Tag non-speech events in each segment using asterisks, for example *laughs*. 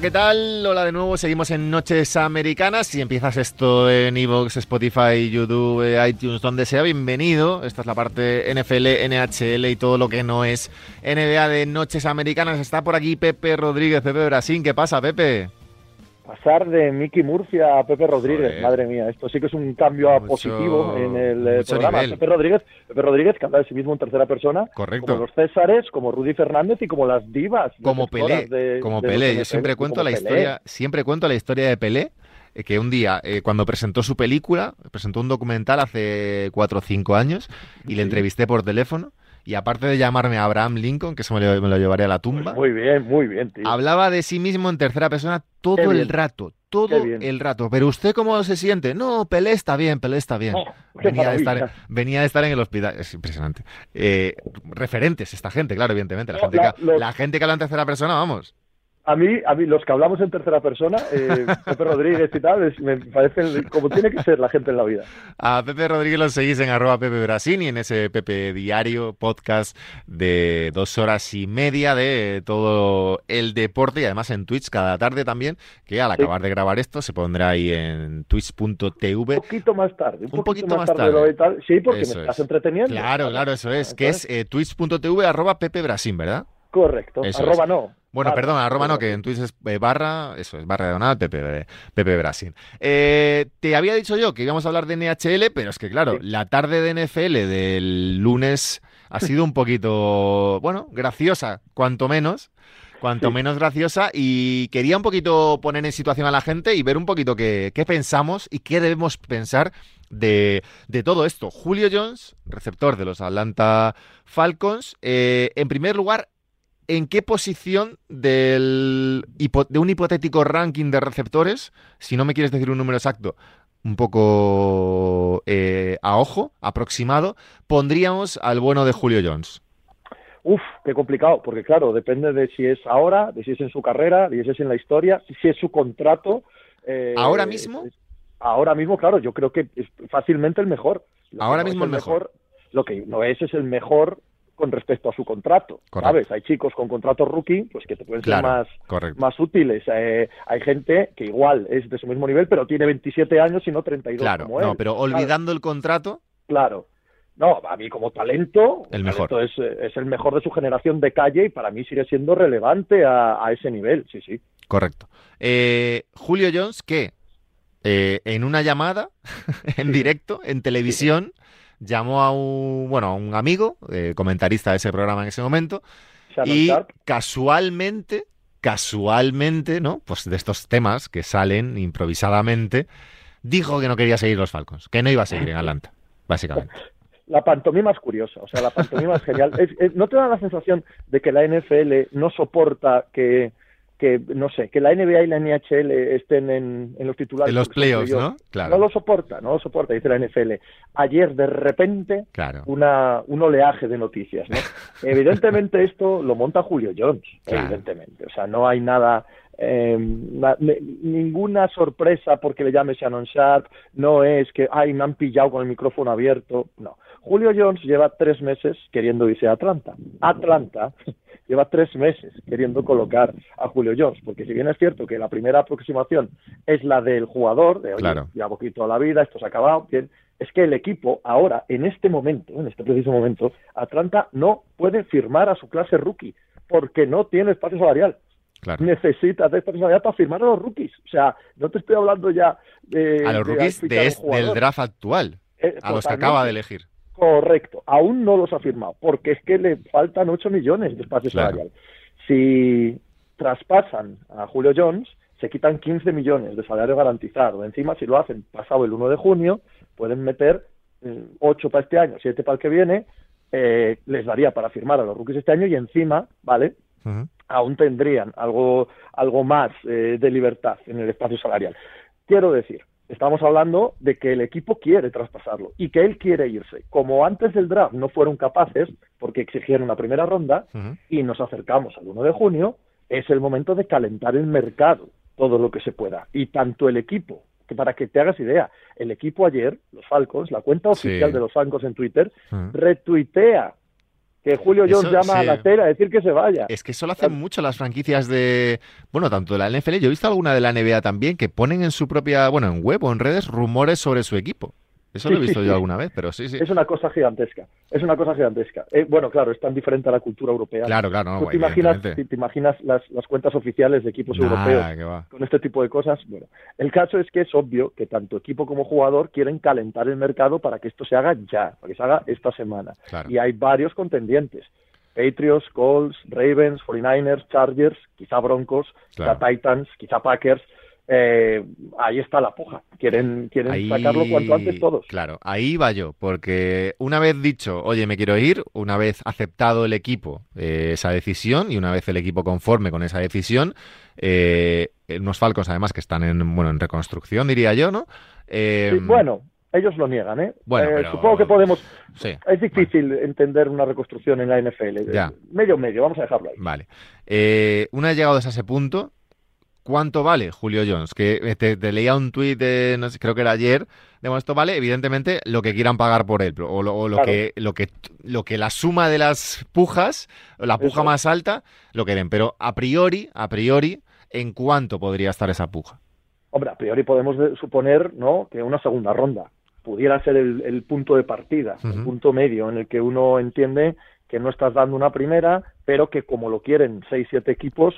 ¿qué tal? Hola de nuevo, seguimos en Noches Americanas. Si empiezas esto en Evox, Spotify, YouTube, iTunes, donde sea, bienvenido. Esta es la parte NFL, NHL y todo lo que no es NBA de Noches Americanas. Está por aquí Pepe Rodríguez, Pepe Brasil. ¿Qué pasa, Pepe? Pasar de Mickey Murphy a Pepe Rodríguez, madre mía, esto sí que es un cambio positivo en el eh, programa. Pepe Rodríguez, Pepe Rodríguez que habla de sí mismo en tercera persona, Correcto. como los Césares, como Rudy Fernández y como las divas. Como Pelé, como Pelé. Yo siempre cuento la historia, siempre cuento la historia de Pelé eh, que un día, eh, cuando presentó su película, presentó un documental hace cuatro o cinco años y le entrevisté por teléfono y aparte de llamarme Abraham Lincoln, que eso me lo, me llevaré a la tumba. Muy bien, muy bien, tío. Hablaba de sí mismo en tercera persona todo el rato, todo el rato. Pero usted cómo se siente? No, Pelé está bien, Pelé está bien. Oh, venía, de estar, venía de estar en el hospital. Es impresionante. Eh, referentes, esta gente, claro, evidentemente. La, gente, la gente que habla en tercera persona, vamos a mí, a mí, los que hablamos en tercera persona, eh, *laughs* Pepe Rodríguez y tal, me parecen como tiene que ser la gente en la vida. A Pepe Rodríguez lo seguís en arroba Pepe Brasil y en ese Pepe Diario podcast de dos horas y media de todo el deporte y además en Twitch cada tarde también, que al acabar de grabar esto se pondrá ahí en twitch.tv. Un poquito más tarde. Un, poquito, más, tarde. Tal. Sí, porque me estás entreteniendo. Claro, claro, eso es, que es eh, twitch.tv arroba Pepe Brasil, ¿verdad? Correcto, arroba no. Bueno, perdón, arroba no, que en Twitch es eh, barra, eso es, barra de Donald, Pepe, Pepe Brasil. Eh, te había dicho yo que íbamos a hablar de NHL, pero es que claro, la tarde de NFL del lunes ha sido un poquito, bueno, graciosa, cuanto menos. Cuanto menos graciosa y quería un poquito poner en situación a la gente y ver un poquito qué, qué pensamos y qué debemos pensar de, de, todo esto. Julio Jones, receptor de los Atlanta Falcons, eh, en primer lugar, ¿en qué posición del, de un hipotético ranking de receptores, si no me quieres decir un número exacto, un poco eh, a ojo, aproximado, pondríamos al bueno de Julio Jones? Uf, qué complicado, porque claro, depende de si es ahora, de si es en su carrera, de si es en la historia, si es su contrato. Eh, ¿Ahora mismo? ahora mismo, claro, yo creo que es fácilmente el mejor. ahora mismo el mejor. Lo que no es es el mejor con respecto a su contrato. ¿Sabes? Hay chicos con contrato rookie pues que te pueden ser más, más útiles. Eh, hay gente que igual es de su mismo nivel, pero tiene 27 años y no 32 claro, como él. No, pero olvidando el contrato. Claro. No, a mí como talento, el mejor. Es, es, el mejor de su generación de calle y para mí sigue siendo relevante a, ese nivel, sí, sí. Correcto. Eh, Julio Jones, que eh, en una llamada *laughs* en directo, en televisión, llamó a un, bueno, a un amigo, eh, comentarista de ese programa en ese momento, y casualmente, casualmente, ¿no? Pues de estos temas que salen improvisadamente, dijo que no quería seguir los Falcons, que no iba a seguir en Atlanta, básicamente. *laughs* La pantomima es curiosa, o sea, la pantomima es genial. ¿No te da la sensación de que la NFL no soporta que que, no sé, que la NBA y la NHL estén en, los titulares. En los playoffs, ¿no? Claro. No lo soporta, no lo soporta, dice la NFL. Ayer, de repente, una, un oleaje de noticias, ¿no? *laughs* evidentemente esto lo monta Julio Jones, evidentemente. O sea, no hay nada... Eh, ninguna sorpresa porque le llame Shannon Sharp, no es que, ay, me han pillado con el micrófono abierto, no. Julio Jones lleva tres meses queriendo irse a Atlanta. Atlanta *laughs* lleva tres meses queriendo colocar a Julio Jones, porque si bien es cierto que la primera aproximación es la del jugador, de oye, ya poquito a la vida, esto se ha acabado, bien, es que el equipo ahora, en este momento, en este preciso momento, Atlanta no puede firmar a su clase rookie, porque no tiene espacio salarial. Necesita espacio salarial para firmar a los rookies. O sea, no te estoy hablando ya de... A los rookies del draft actual, eh, a los que acaba de elegir. Correcto, aún no los ha firmado, porque es que le faltan 8 millones de espacio salarial. Si traspasan a Julio Jones, se quitan 15 millones de salario garantizado. Encima, si lo hacen pasado el 1 de junio, pueden meter 8 mm, para este año, 7 para el que viene, eh, les daría para firmar a los rookies este año y encima, ¿vale? Aún tendrían algo, algo más eh, de libertad en el espacio salarial. Quiero decir, Estamos hablando de que el equipo quiere traspasarlo y que él quiere irse. Como antes del draft no fueron capaces, porque exigieron una primera ronda, y nos acercamos al 1 de junio, es el momento de calentar el mercado todo lo que se pueda. Y tanto el equipo, que para que te hagas idea, el equipo ayer, los Falcons, la cuenta oficial de los Falcons en Twitter, retuitea que Julio Jones llama a la tela a decir que se vaya. Es que eso lo hacen mucho las franquicias de, bueno, tanto de la NFL, yo he visto alguna de la NBA también, que ponen en su propia, bueno, en web o en redes rumores sobre su equipo. Eso lo he visto yo *laughs* alguna vez, pero sí, sí. Es una cosa gigantesca. Es una cosa gigantesca. Eh, bueno, claro, es tan diferente a la cultura europea. Claro, claro. No, te, imaginas, te, imaginas las, cuentas oficiales de equipos europeos con este tipo de cosas? Bueno, el caso es que es obvio que tanto equipo como jugador quieren calentar el mercado para que esto se haga ya, para que se haga esta semana. Y hay varios contendientes. Patriots, Colts, Ravens, 49ers, Chargers, quizá Broncos, quizá Titans, quizá Packers eh, ahí está la puja. Quieren, quieren sacarlo cuanto antes todos. Claro, ahí va yo, porque una vez dicho, oye, me quiero ir, una vez aceptado el equipo eh, esa decisión y una vez el equipo conforme con esa decisión, eh, unos Falcons además que están en, bueno, en reconstrucción, diría yo, ¿no? bueno, ellos lo niegan, ¿eh? Bueno, Supongo que podemos... Es difícil entender una reconstrucción en la NFL. Ya. Medio medio, vamos a dejarlo ahí. Vale. una vez llegados a ese punto, ¿Cuánto vale Julio Jones? Que eh, te, leía un tuit, no sé, creo que era ayer, de esto vale, evidentemente, lo que quieran pagar por él, o lo, que, lo, que, lo que la suma de las pujas, la puja más alta, lo que den. Pero a priori, a priori, ¿en cuánto podría estar esa puja? Hombre, a priori podemos suponer ¿no? que una segunda ronda pudiera ser el, punto de partida, el punto medio en el que uno entiende que no estás dando una primera, pero que como lo quieren seis, siete equipos,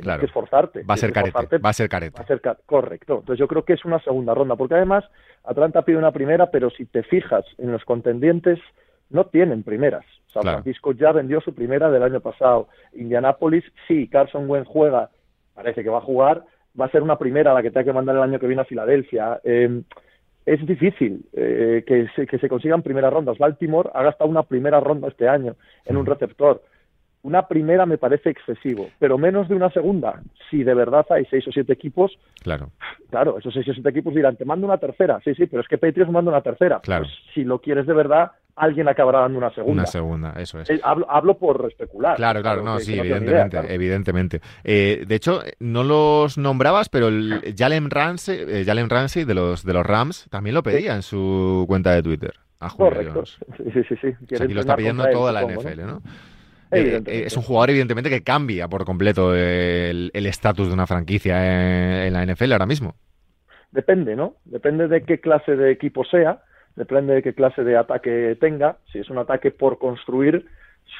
Tienes que esforzarte. Va a ser carete. Va a ser carete. correcto. Entonces yo creo que es una segunda ronda, porque además Atlanta pide una primera, pero si te fijas en los contendientes, no tienen primeras. San Francisco ya vendió su primera del año pasado. Indianapolis, sí, Carson Wentz juega, parece que va a jugar, va a ser una primera la que tenga que mandar el año que viene a Filadelfia. Em, es difícil eh, que, se, que se consigan primeras rondas. Baltimore ha gastado una primera ronda este año en un receptor. Una primera me parece excesivo, pero menos de una segunda. Si de verdad hay seis o siete equipos, claro, claro, esos seis o siete equipos dirán, te mando una tercera. Sí, sí, pero es que Patriots manda una tercera. Claro. Pues, si lo quieres de verdad, alguien acabará dando una segunda. Una segunda, eso es. Eh, hablo, por especular. Claro, claro, no, sí, evidentemente, evidentemente. Eh, de hecho, no los nombrabas, pero el Jalen Ramsey, eh, Jalen Ramsey de los de los Rams también lo pedía en su cuenta de Twitter. A Correcto. Sí, sí, sí. aquí lo está pidiendo toda la NFL, ¿no? Eh, es un jugador, evidentemente, que cambia por completo el estatus de una franquicia en, la NFL ahora mismo. Depende, ¿no? Depende de qué clase de equipo sea, depende de qué clase de ataque tenga. Si es un ataque por construir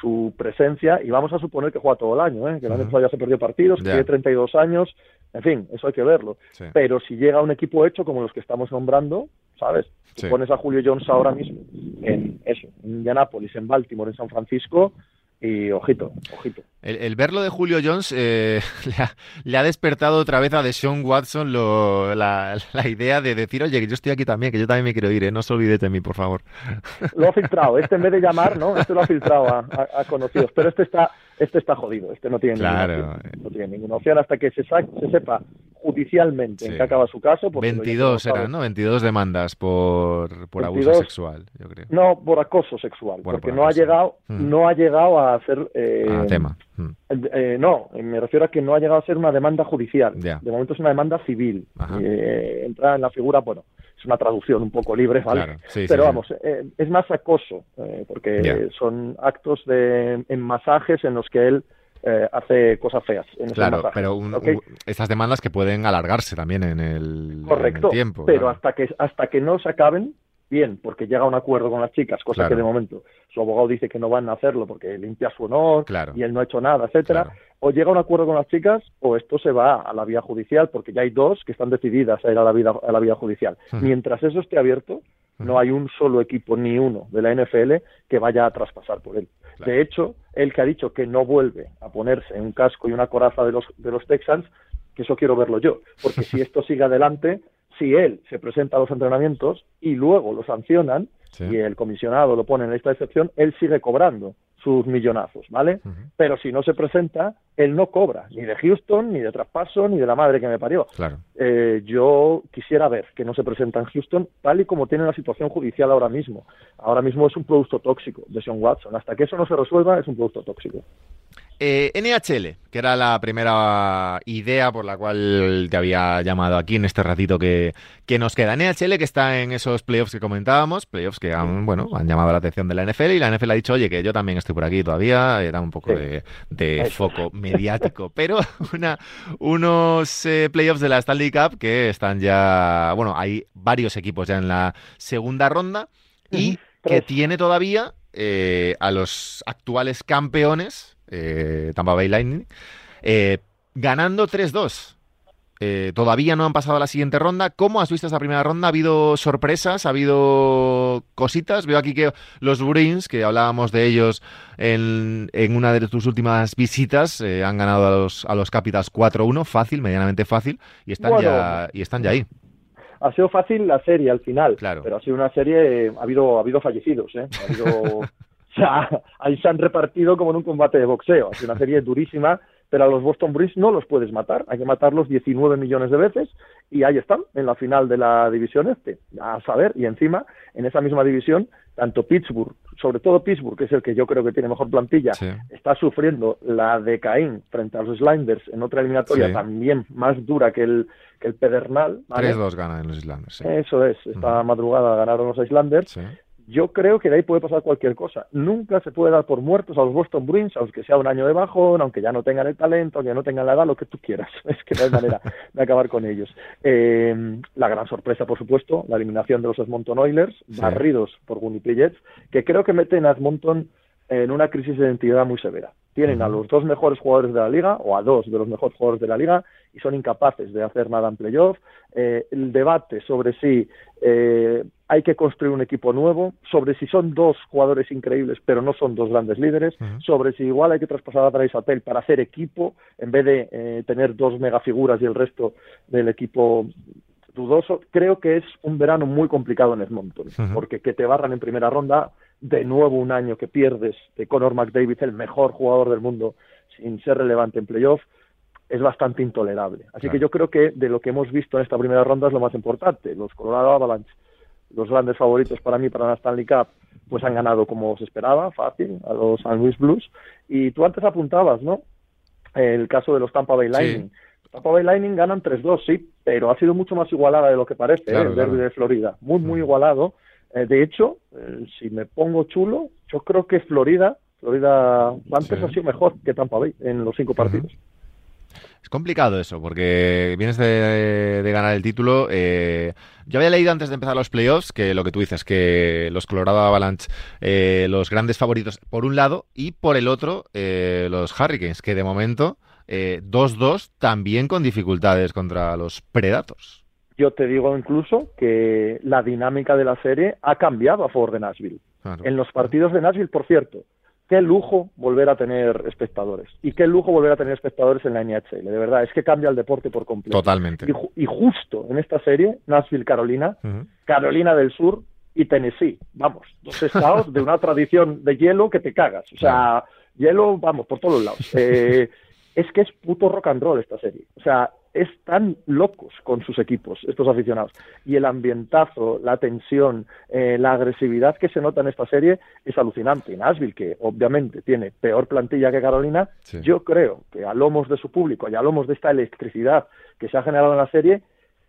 su presencia, y vamos a suponer que juega todo el año, ¿eh? que el año pasado ya se perdió partidos, tiene 32 años, en fin, eso hay que verlo. Pero si llega un equipo hecho como los que estamos nombrando, ¿sabes? pones a Julio Jones ahora mismo en eso, en Indianapolis, en Baltimore, en San Francisco, y ojito, ojito. El, verlo de Julio Jones eh, *laughs* le, ha, despertado otra vez a Deshaun Watson la, idea de decir, oye, que yo estoy aquí también, que yo también me quiero ir, ¿eh? no se olvide de mí, por favor. Lo ha filtrado, este en vez de llamar, ¿no? Este lo ha filtrado a, conocidos, pero este está, este está jodido, este no tiene, ninguna, opción, no tiene ninguna opción hasta que se, se sepa judicialmente en qué acaba su caso. 22 eran, ¿no? 22 demandas por, por abuso sexual, yo creo. No, por acoso sexual, porque no ha llegado, mm. no ha llegado a ser... Eh, ah, tema. Mm. Eh, no, me refiero a que no ha llegado a ser una demanda judicial. De momento es una demanda civil. Eh, entra en la figura, bueno, una traducción un poco libre, ¿vale? Pero vamos, eh, es más acoso, porque son actos de, en masajes en los que él hace cosas feas. En claro, pero estas demandas que pueden alargarse también en el, Correcto, tiempo. Pero hasta que hasta que no se acaben, bien, porque llega a un acuerdo con las chicas, cosa que de momento su abogado dice que no van a hacerlo porque limpia su honor y él no ha hecho nada, etcétera, o llega a un acuerdo con las chicas o esto se va a la vía judicial porque ya hay dos que están decididas a ir a la, vida, a la vía judicial. Mientras eso esté abierto, no hay un solo equipo ni uno de la NFL que vaya a traspasar por él. De hecho, él que ha dicho que no vuelve a ponerse un casco y una coraza de los, de los Texans, que eso quiero verlo yo, porque si esto sigue adelante, si él se presenta a los entrenamientos y luego lo sancionan y el comisionado lo pone en esta excepción, él sigue cobrando sus millonazos, ¿vale? Pero si no se presenta, él no cobra, ni de Houston, ni de traspaso, ni de la madre que me parió. Claro. Eh, yo quisiera ver que no se presenta en Houston, tal y como tiene la situación judicial ahora mismo. Ahora mismo es un producto tóxico de Sean Watson. Hasta que eso no se resuelva, es un producto tóxico. Eh, NHL, que era la primera idea por la cual te había llamado aquí en este ratito que, que nos queda. NHL que está en esos playoffs que comentábamos, playoffs que han, bueno, han llamado la atención de la NFL y la NFL ha dicho, oye, que yo también estoy por aquí todavía, era un poco de, foco mediático, *laughs* pero una, unos eh, playoffs de la Stanley Cup que están ya, bueno, hay varios equipos ya en la segunda ronda y que tiene todavía eh, a los actuales campeones eh, Tampa Bay Lightning, eh, ganando 3-2. Eh, todavía no han pasado a la siguiente ronda. ¿Cómo has visto esta primera ronda? ¿Ha habido sorpresas? ¿Ha habido cositas? Veo aquí que los Bruins, que hablábamos de ellos en, una de tus últimas visitas, han ganado a los, a los Capitals 4-1, fácil, medianamente fácil, y están, ya, y están ya ahí. Ha sido fácil la serie al final, claro. pero ha sido una serie, ha habido, ha habido fallecidos, ha habido *laughs* sea, ahí se han repartido como en un combate de boxeo. Es una serie durísima, pero a los Boston Bruins no los puedes matar. Hay que matarlos 19 millones de veces y ahí están, en la final de la división este. A saber, y encima, en esa misma división, tanto Pittsburgh, sobre todo Pittsburgh, que es el que yo creo que tiene mejor plantilla, está sufriendo la de Caín frente a los Islanders en otra eliminatoria también más dura que el, que el Pedernal. 3-2 ganan los Islanders. Eso es, esta madrugada ganaron los Islanders yo creo que de ahí puede pasar cualquier cosa. Nunca se puede dar por muertos a los Boston Bruins, aunque sea un año de bajón, aunque ya no tengan el talento, aunque no tengan la edad, lo que tú quieras. *laughs* Es que no hay manera de acabar con ellos. Eh, la gran sorpresa, por supuesto, la eliminación de los Edmonton Oilers, barridos por Winnipeg Jets, que creo que meten a Edmonton en una crisis de identidad muy severa. Tienen a los dos mejores jugadores de la liga, o a dos de los mejores jugadores de la liga, y son incapaces de hacer nada en playoff. Eh, el debate sobre si eh, hay que construir un equipo nuevo, sobre si son dos jugadores increíbles, pero no son dos grandes líderes, sobre si igual hay que traspasar a Travis Patel para hacer equipo, en vez de eh, tener dos megafiguras y el resto del equipo dudoso. Creo que es un verano muy complicado en Edmonton, porque que te barran en primera ronda, de nuevo un año que pierdes de Conor McDavid, el mejor jugador del mundo, sin ser relevante en playoff, es bastante intolerable. Así que yo creo que de lo que hemos visto en esta primera ronda es lo más importante. Los Colorado Avalanche los grandes favoritos para mí para la Stanley Cup, pues han ganado como se esperaba, fácil, a los San Luis Blues. Y tú antes apuntabas, ¿no? El caso de los Tampa Bay Lightning. Tampa Bay Lightning ganan 3-2, sí, pero ha sido mucho más igualada de lo que parece, ¿eh? el derby de Florida. Muy, muy mm. igualado. Eh, de hecho, eh, si me pongo chulo, yo creo que Florida, Florida antes ha sido mejor que Tampa Bay en los cinco partidos. Es complicado eso, porque vienes de, ganar el título. Eh, yo había leído antes de empezar los playoffs que lo que tú dices, que los Colorado Avalanche, eh, los grandes favoritos por un lado, y por el otro, eh, los Hurricanes, que de momento 2-2 también con dificultades contra los Predators. Yo te digo incluso que la dinámica de la serie ha cambiado a favor de Nashville. En los partidos de Nashville, por cierto, qué lujo volver a tener espectadores. Y qué lujo volver a tener espectadores en la NHL. De verdad, es que cambia el deporte por completo. Totalmente. Y, justo en esta serie, Nashville, Carolina, Carolina del Sur y Tennessee. Vamos, dos estados de una *laughs* tradición de hielo que te cagas. O sea, hielo, vamos, por todos lados. *laughs* Eh, es que es puto rock and roll esta serie. O sea, están locos con sus equipos, estos aficionados. Y el ambientazo, la tensión, eh, la agresividad que se nota en esta serie es alucinante. Y Nashville, que obviamente tiene peor plantilla que Carolina, yo creo que a lomos de su público y a lomos de esta electricidad que se ha generado en la serie,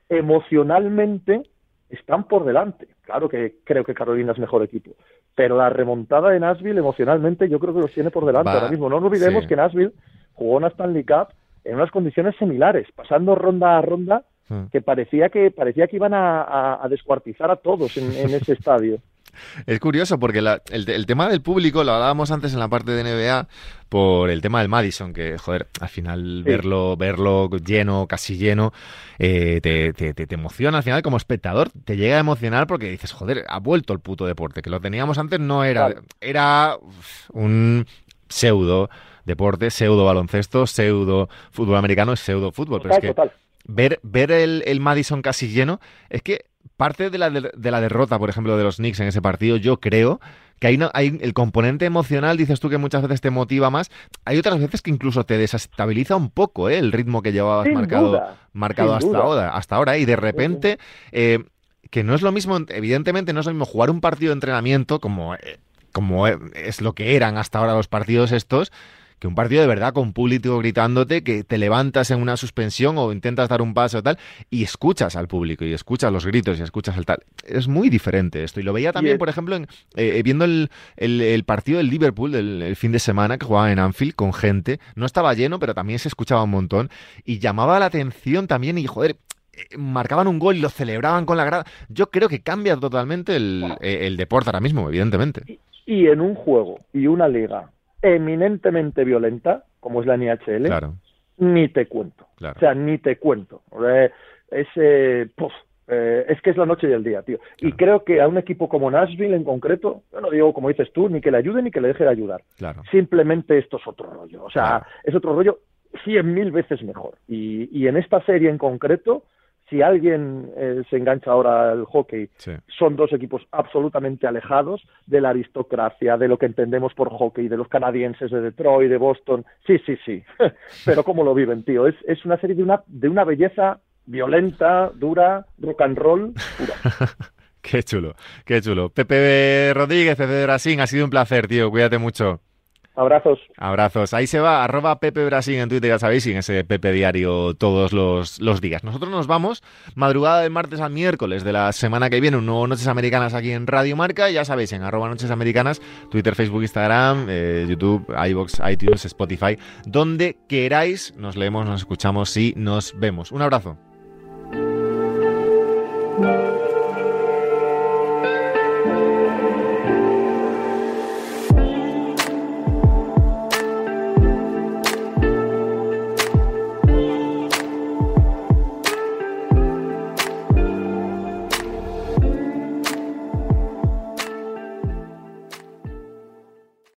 emocionalmente están por delante. Claro que creo que Carolina es mejor equipo, pero la remontada de Nashville emocionalmente yo creo que los tiene por delante ahora mismo. No nos olvidemos que Nashville jugó una Stanley Cup en unas condiciones similares, pasando ronda a ronda, hmm. que parecía que parecía que iban a, descuartizar a todos en, ese estadio. *laughs* Es curioso porque el, tema del público lo hablábamos antes en la parte de NBA por el tema del Madison, que joder, al final verlo, verlo lleno, casi lleno, eh, te, te, emociona al final como espectador, te llega a emocionar porque dices, joder, ha vuelto el puto deporte, que lo teníamos antes no era, era un pseudo deporte, pseudo baloncesto, pseudo fútbol americano, pseudo fútbol. Pero es que ver, ver el, Madison casi lleno, es que parte de la, de, la derrota, por ejemplo, de los Knicks en ese partido, yo creo que hay, hay el componente emocional, dices tú que muchas veces te motiva más, hay otras veces que incluso te desestabiliza un poco ¿eh? el ritmo que llevabas marcado, marcado hasta ahora, hasta ahora, y de repente, eh, que no es lo mismo, evidentemente no es lo mismo jugar un partido de entrenamiento como, eh, como es lo que eran hasta ahora los partidos estos, que un partido de verdad con público gritándote, que te levantas en una suspensión o intentas dar un paso o tal, y escuchas al público, y escuchas los gritos, y escuchas el tal. Es muy diferente esto. Y lo veía también, por ejemplo, en, eh, viendo el, partido del Liverpool el fin de semana que jugaba en Anfield con gente. No estaba lleno, pero también se escuchaba un montón. Y llamaba la atención también, y joder, eh, marcaban un gol y lo celebraban con la grada. Yo creo que cambia totalmente el, eh, deporte ahora mismo, evidentemente. Y, en un juego y una liga eminentemente violenta, como es la NHL, ni te cuento. O sea, ni te cuento. Ese, eh, es que es la noche y el día, tío. Y creo que a un equipo como Nashville en concreto, yo no digo como dices tú, ni que le ayude ni que le deje de ayudar. Simplemente esto es otro rollo. O sea, es otro rollo cien mil veces mejor. Y, y en esta serie en concreto, si alguien eh, se engancha ahora al hockey, son dos equipos absolutamente alejados de la aristocracia, de lo que entendemos por hockey, de los canadienses de Detroit, de Boston. Sí, sí, sí. *laughs* Pero cómo lo viven, tío. Es, es una serie de una, de una belleza violenta, dura, rock and roll pura. *laughs* qué chulo, qué chulo. Pepe Rodríguez, Pepe Brasín, ha sido un placer, tío. Cuídate mucho. Abrazos. Abrazos. Ahí se va, arroba Pepe Brasil en Twitter, ya sabéis, y en ese Pepe Diario todos los, los días. Nosotros nos vamos madrugada del martes al miércoles de la semana que viene, un nuevo Noches Americanas aquí en Radio Marca, ya sabéis, en arroba Noches Americanas, Twitter, Facebook, Instagram, eh, YouTube, iBox, iTunes, Spotify, donde queráis, nos leemos, nos escuchamos y nos vemos. Un abrazo.